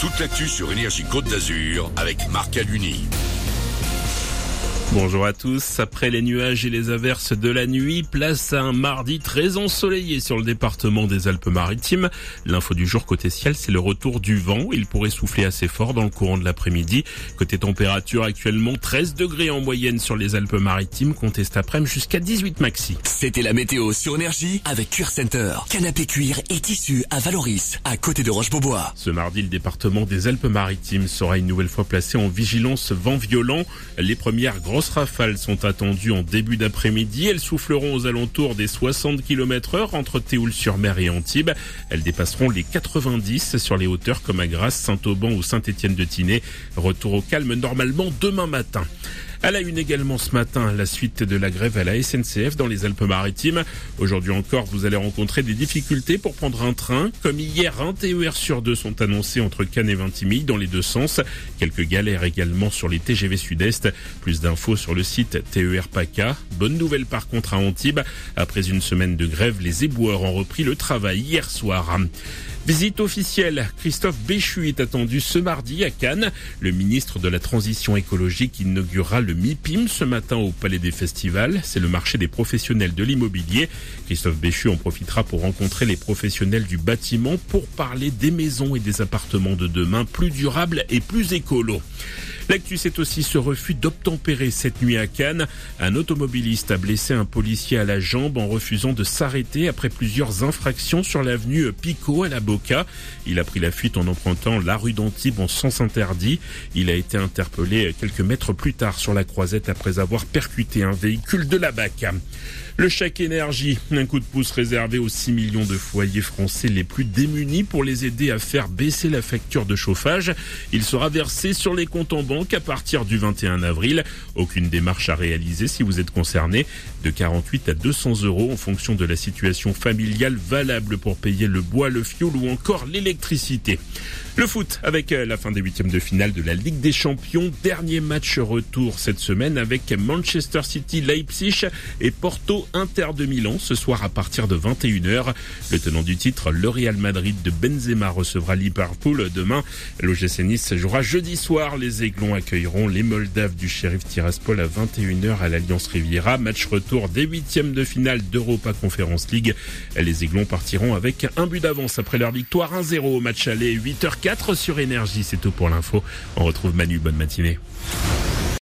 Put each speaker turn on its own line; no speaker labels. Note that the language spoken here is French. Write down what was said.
toute l'actu sur Énergie Côte d'Azur avec Marc Aluni.
Bonjour à tous. Après les nuages et les averses de la nuit, place à un mardi très ensoleillé sur le département des Alpes-Maritimes. L'info du jour côté ciel, c'est le retour du vent. Il pourrait souffler assez fort dans le courant de l'après-midi. Côté température, actuellement 13 degrés en moyenne sur les Alpes-Maritimes, comptez cet après-midi jusqu'à 18 maxi.
C'était la météo sur Énergie avec Cuir Center. Canapé cuir et tissu à Valoris, à côté de Roche-Beaubois.
Ce mardi, le département des Alpes-Maritimes sera une nouvelle fois placé en vigilance vent violent. Les premières grosses grosses rafales sont attendues en début d'après-midi. Elles souffleront aux alentours des 60 km heure entre Théoul-sur-Mer et Antibes. Elles dépasseront les 90 sur les hauteurs comme à Grasse, Saint-Auban ou Saint-Étienne de Tinée. Retour au calme normalement demain matin. À la une également ce matin, la suite de la grève à la SNCF dans les Alpes-Maritimes. Aujourd'hui encore, vous allez rencontrer des difficultés pour prendre un train. Comme hier, un TER sur deux sont annoncés entre Cannes et Vintimille dans les deux sens. Quelques galères également sur les TGV Sud-Est. Plus d'infos sur le site TER PACA. Bonne nouvelle par contre à Antibes. Après une semaine de grève, les éboueurs ont repris le travail hier soir. Visite officielle. Christophe Béchu est attendu ce mardi à Cannes. Le ministre de la Transition écologique inaugurera le MIPIM ce matin au Palais des Festivals. C'est le marché des professionnels de l'immobilier. Christophe Béchu en profitera pour rencontrer les professionnels du bâtiment pour parler des maisons et des appartements de demain plus durables et plus écolos. L'actu, c'est aussi ce refus d'obtempérer cette nuit à Cannes. Un automobiliste a blessé un policier à la jambe en refusant de s'arrêter après plusieurs infractions sur l'avenue Picot à la Boca. Il a pris la fuite en empruntant la rue d'Antibes en sens interdit. Il a été interpellé quelques mètres plus tard sur la croisette après avoir percuté un véhicule de la BAC. Le chèque énergie, un coup de pouce réservé aux 6 millions de foyers français les plus démunis pour les aider à faire baisser la facture de chauffage. Il sera versé sur les comptes en banque à partir du 21 avril. Aucune démarche à réaliser si vous êtes concerné. De 48 à 200 euros en fonction de la situation familiale valable pour payer le bois, le fioul ou encore l'électricité. Le foot avec euh, la fin des huitièmes de finale de la Ligue des Champions. Dernier match retour cette semaine avec Manchester City, Leipzig et Porto Inter de Milan ce soir à partir de 21h. Le tenant du titre, le Real Madrid de Benzema recevra Liverpool demain. L'OGC Nice jouera jeudi soir. Les Aiglons accueilleront les Moldaves du Sheriff Tiraspol à 21h à l'Alliance Riviera. Match retour des huitièmes de finale d'Europa Conference League. Les Aiglons partiront avec un but d'avance après leur victoire 1-0 au match aller 8h4 sur Énergie. C'est tout pour l'info. On retrouve Manu. Bonne matinée.